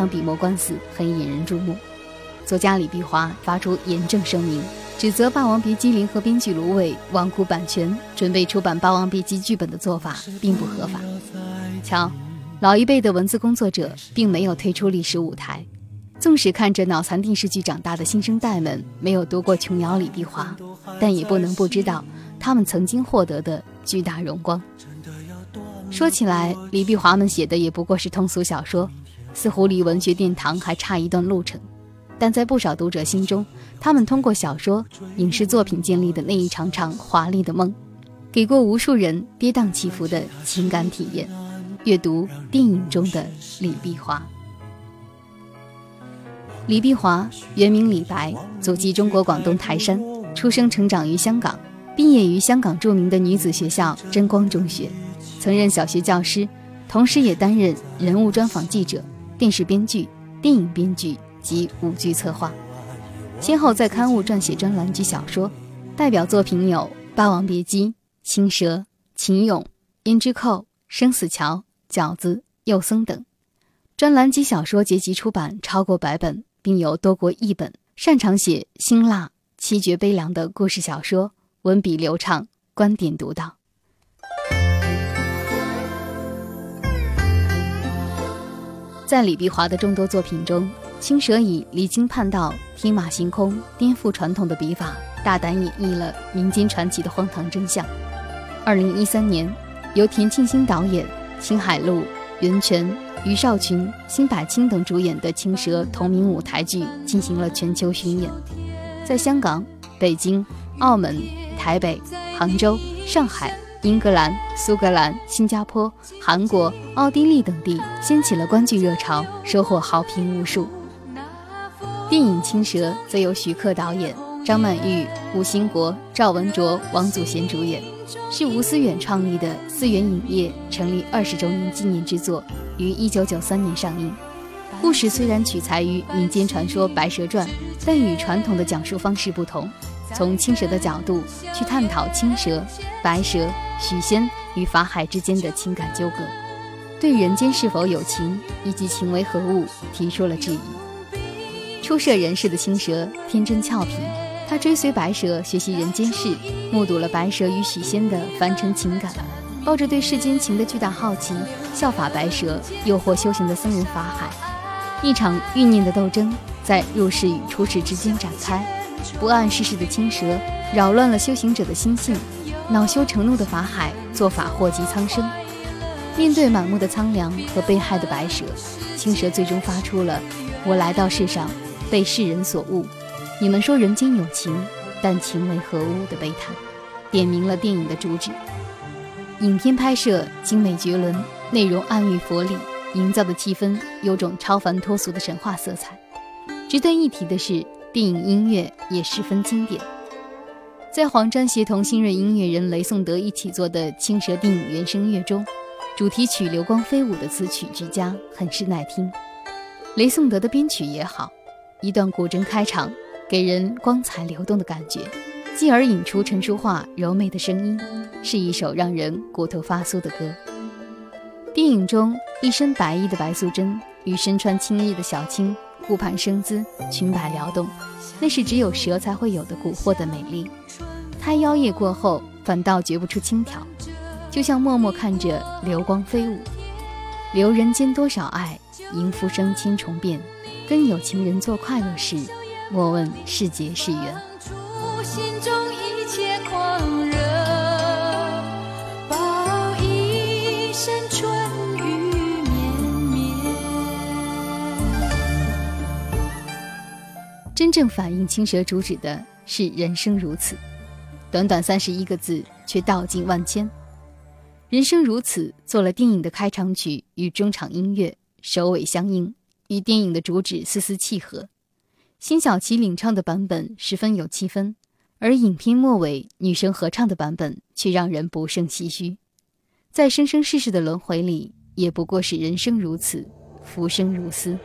场笔墨官司很引人注目，作家李碧华发出严正声明，指责《霸王别姬》联合编剧芦苇罔顾版权，准备出版《霸王别姬》剧本的做法并不合法。瞧，老一辈的文字工作者并没有退出历史舞台，纵使看着脑残电视剧长大的新生代们没有读过琼瑶、李碧华，但也不能不知道他们曾经获得的巨大荣光。说起来，李碧华们写的也不过是通俗小说。似乎离文学殿堂还差一段路程，但在不少读者心中，他们通过小说、影视作品建立的那一场场华丽的梦，给过无数人跌宕起伏的情感体验。阅读电影中的李碧华。李碧华原名李白，祖籍中国广东台山，出生成长于香港，毕业于香港著名的女子学校真光中学，曾任小学教师，同时也担任人物专访记者。电视编剧、电影编剧及舞剧策划，先后在刊物撰写专栏及小说，代表作品有《霸王别姬》《青蛇》《秦俑》《胭脂扣》《生死桥》《饺子》《幼僧》等。专栏及小说结集出版超过百本，并有多国译本。擅长写辛辣、凄绝、悲凉的故事小说，文笔流畅，观点独到。在李碧华的众多作品中，《青蛇》以离经叛道、天马行空、颠覆传统的笔法，大胆演绎了民间传奇的荒唐真相。二零一三年，由田沁鑫导演，青海璐、袁泉、余少群、辛柏青等主演的《青蛇》同名舞台剧进行了全球巡演，在香港、北京、澳门、台北、杭州、上海。英格兰、苏格兰、新加坡、韩国、奥地利等地掀起了观剧热潮，收获好评无数。电影《青蛇》则由徐克导演，张曼玉、吴兴国、赵文卓、王祖贤主演，是吴思远创立的思远影业成立二十周年纪念之作，于一九九三年上映。故事虽然取材于民间传说《白蛇传》，但与传统的讲述方式不同。从青蛇的角度去探讨青蛇、白蛇、许仙与法海之间的情感纠葛，对人间是否有情以及情为何物提出了质疑。初涉人世的青蛇天真俏皮，他追随白蛇学习人间事，目睹了白蛇与许仙的凡尘情感，抱着对世间情的巨大好奇，效法白蛇诱惑修行的僧人法海，一场欲念的斗争在入世与出世之间展开。不谙世事的青蛇扰乱了修行者的心性，恼羞成怒的法海做法祸及苍生。面对满目的苍凉和被害的白蛇，青蛇最终发出了“我来到世上，被世人所误。你们说人间有情，但情为何物”的悲叹，点明了电影的主旨。影片拍摄精美绝伦，内容暗喻佛理，营造的气氛有种超凡脱俗的神话色彩。值得一提的是。电影音乐也十分经典，在黄沾协同新锐音乐人雷颂德一起做的《青蛇》电影原声乐中，主题曲《流光飞舞》的词曲俱佳，很是耐听。雷颂德的编曲也好，一段古筝开场，给人光彩流动的感觉，继而引出陈淑桦柔美的声音，是一首让人骨头发酥的歌。电影中一身白衣的白素贞与身穿青衣的小青。顾盼生姿，裙摆撩动，那是只有蛇才会有的蛊惑的美丽。他妖冶过后，反倒觉不出轻佻，就像默默看着流光飞舞。留人间多少爱，迎浮生千重变。跟有情人做快乐事，莫问是劫是缘。正反映青蛇主旨的是人生如此，短短三十一个字，却道尽万千。人生如此，做了电影的开场曲与中场音乐，首尾相应，与电影的主旨丝丝契合。辛晓琪领唱的版本十分有气氛，而影片末尾女生合唱的版本却让人不胜唏嘘。在生生世世的轮回里，也不过是人生如此，浮生如斯。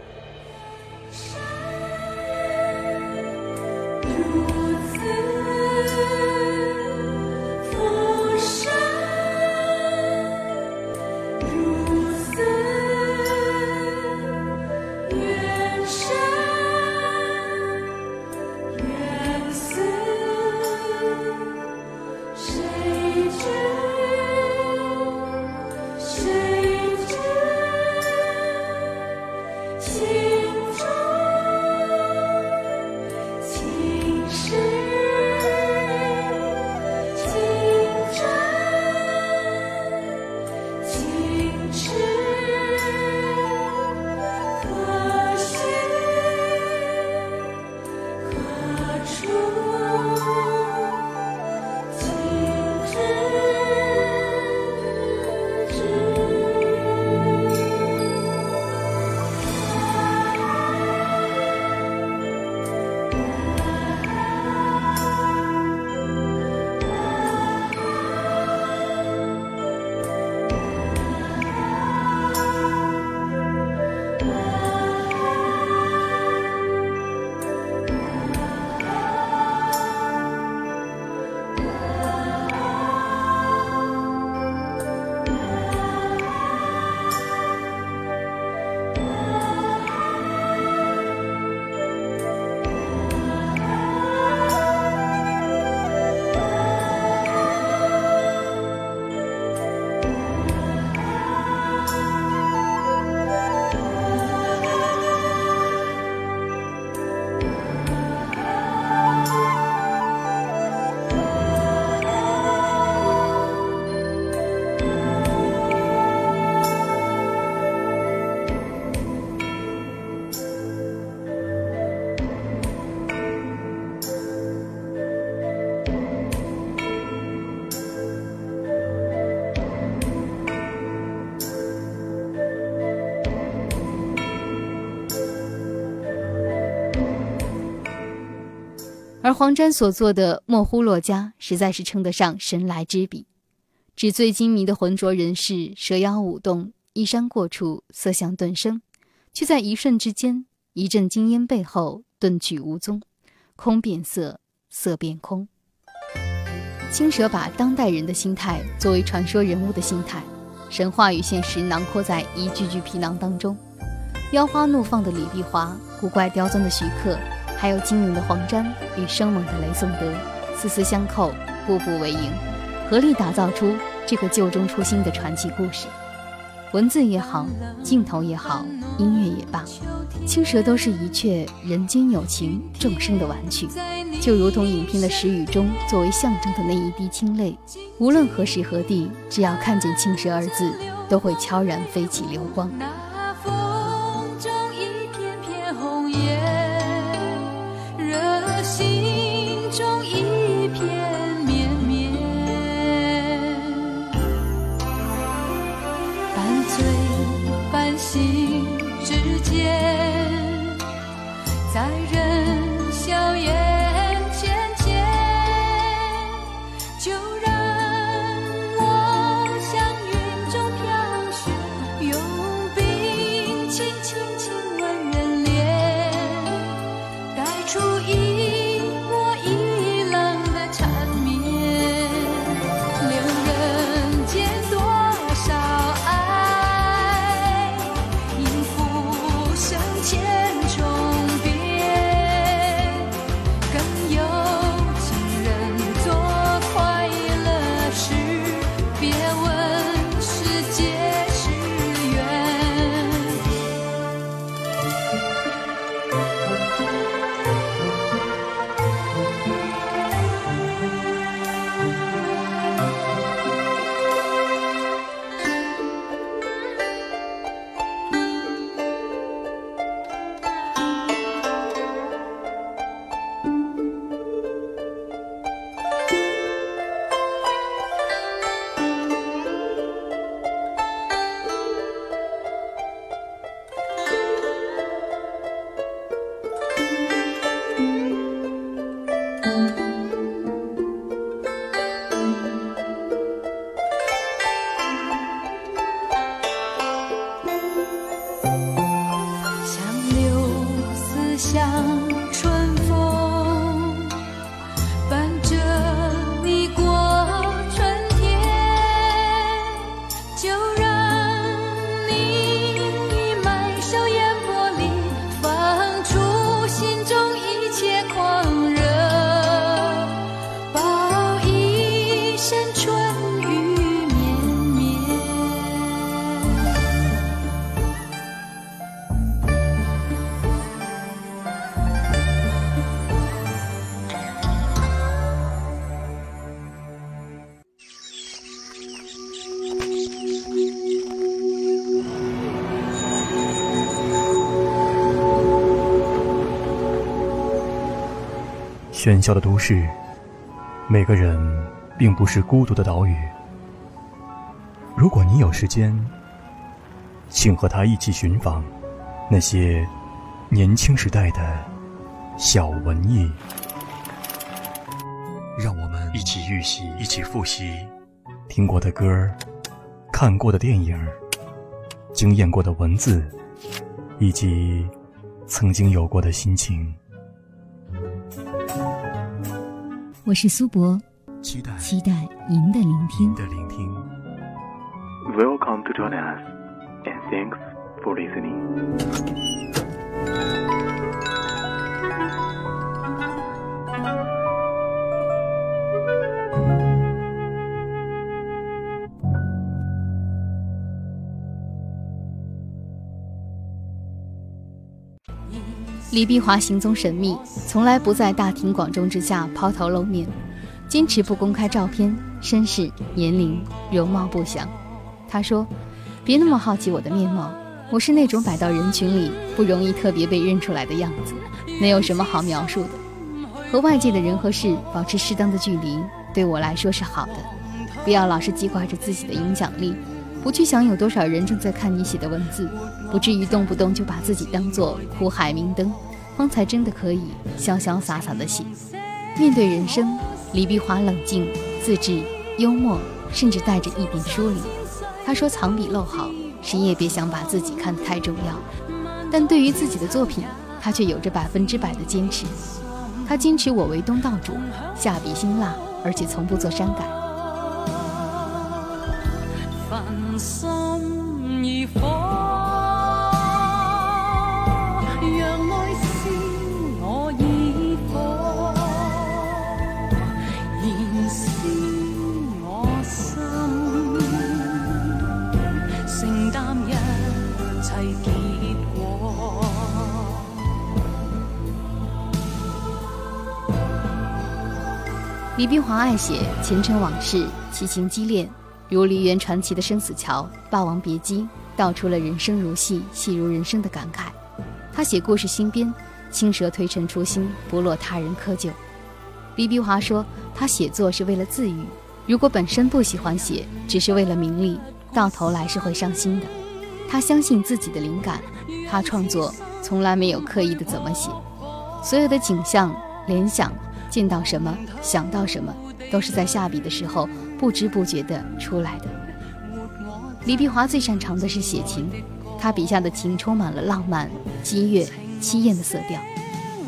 而黄沾所做的《莫呼洛迦》实在是称得上神来之笔，纸醉金迷的浑浊人世，蛇妖舞动，衣衫过处，色相顿生，却在一瞬之间，一阵金烟背后遁去无踪，空变色，色变空。青蛇把当代人的心态作为传说人物的心态，神话与现实囊括在一句句皮囊当中，妖花怒放的李碧华，古怪刁钻的徐克。还有精明的黄沾与生猛的雷颂德，丝丝相扣，步步为营，合力打造出这个旧中出新的传奇故事。文字也好，镜头也好，音乐也罢，青蛇都是一阙人间有情，众生的玩具。就如同影片的时雨中作为象征的那一滴清泪，无论何时何地，只要看见青蛇二字，都会悄然飞起流光。不一喧嚣的都市，每个人并不是孤独的岛屿。如果你有时间，请和他一起寻访那些年轻时代的小文艺。让我们一起预习，一起复习听过的歌看过的电影，惊艳过的文字，以及曾经有过的心情。我是苏博，期待期待您的聆听。的聆听。Welcome to join us, and thanks for listening. 李碧华行踪神秘，从来不在大庭广众之下抛头露面，坚持不公开照片、身世、年龄、容貌不详。他说：“别那么好奇我的面貌，我是那种摆到人群里不容易特别被认出来的样子，没有什么好描述的。和外界的人和事保持适当的距离，对我来说是好的。不要老是记挂着自己的影响力，不去想有多少人正在看你写的文字，不至于动不动就把自己当做苦海明灯。”方才真的可以潇潇洒洒的写。面对人生，李碧华冷静、自制、幽默，甚至带着一点疏离。他说：“藏笔漏好，谁也别想把自己看得太重要。”但对于自己的作品，他却有着百分之百的坚持。他坚持我为东道主，下笔辛辣，而且从不做删改。李碧华爱写前尘往事，奇情激烈，如梨园传奇的生死桥，《霸王别姬》，道出了人生如戏，戏如人生的感慨。他写故事新编，青蛇推陈出新，不落他人窠臼。李碧华说，他写作是为了自愈，如果本身不喜欢写，只是为了名利，到头来是会伤心的。他相信自己的灵感，他创作从来没有刻意的怎么写，所有的景象、联想，见到什么想到什么，都是在下笔的时候不知不觉地出来的。李碧华最擅长的是写情。他笔下的情充满了浪漫、激越、凄艳的色调，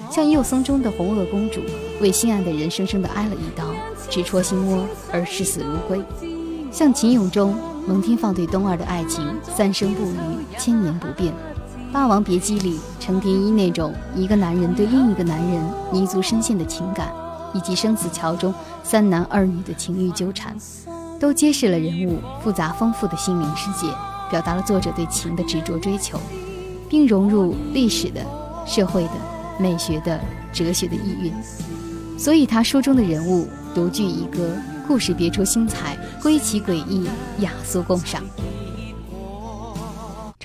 像《幼松》中的红萼公主，为心爱的人生生的挨了一刀，直戳心窝而视死如归；像秦俑中蒙天放对冬儿的爱情，三生不渝，千年不变；《霸王别姬》里程蝶衣那种一个男人对另一个男人泥足深陷的情感，以及《生死桥》中三男二女的情欲纠缠，都揭示了人物复杂丰富的心灵世界。表达了作者对情的执着追求，并融入历史的、社会的、美学的、哲学的意蕴。所以，他书中的人物独具一格，故事别出心裁，归其诡异，雅俗共赏。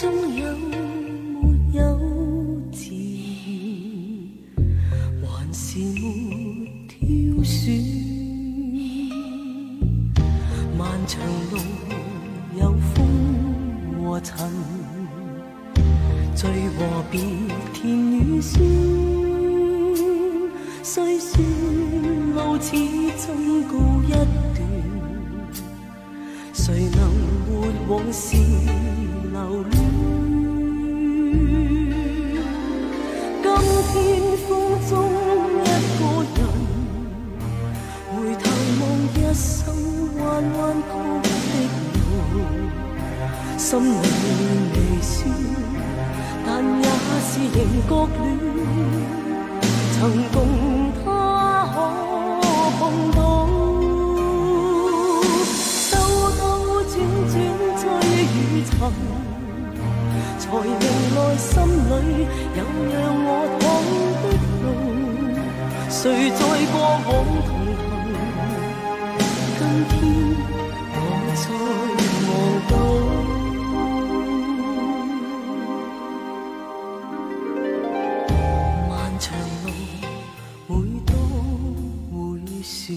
中有没有自然，還是没挑選？漫長路有風和塵。聚和別，甜與酸，雖說路始终告一段，誰能活往事心里微笑，但也是仍觉恋。曾共他可碰到，兜兜转转追与寻，才明来心里有让我躺的路。谁在过往同行？今天我在回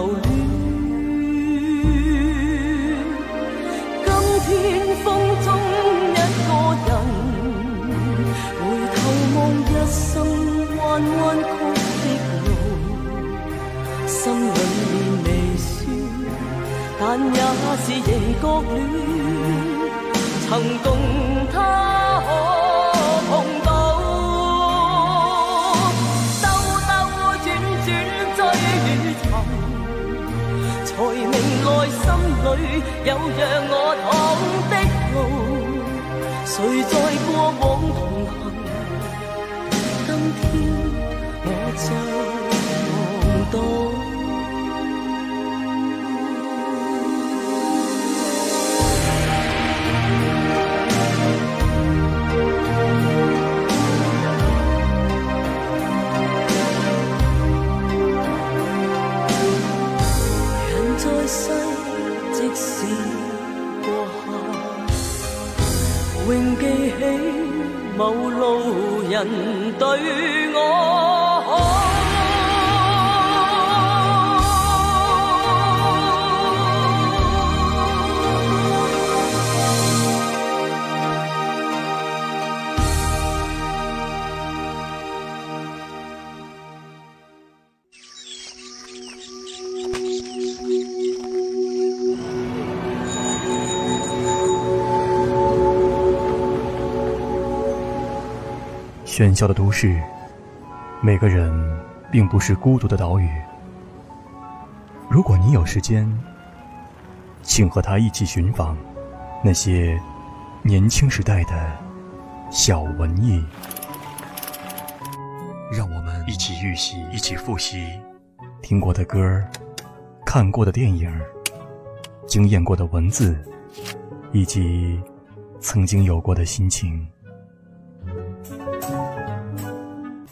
留戀？今天風中一個人，回頭望一生彎彎曲的路，心裏面微笑。但也是仍覺戀，曾共在心里有讓我躺的路，誰在過喧嚣的都市，每个人并不是孤独的岛屿。如果你有时间，请和他一起寻访那些年轻时代的小文艺，让我们一起预习，一起复习听过的歌儿、看过的电影、经验过的文字，以及曾经有过的心情。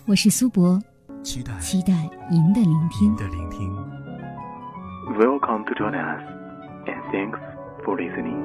我是苏博，期待期待您的聆听您。的聆听。Welcome to join us, and thanks for listening.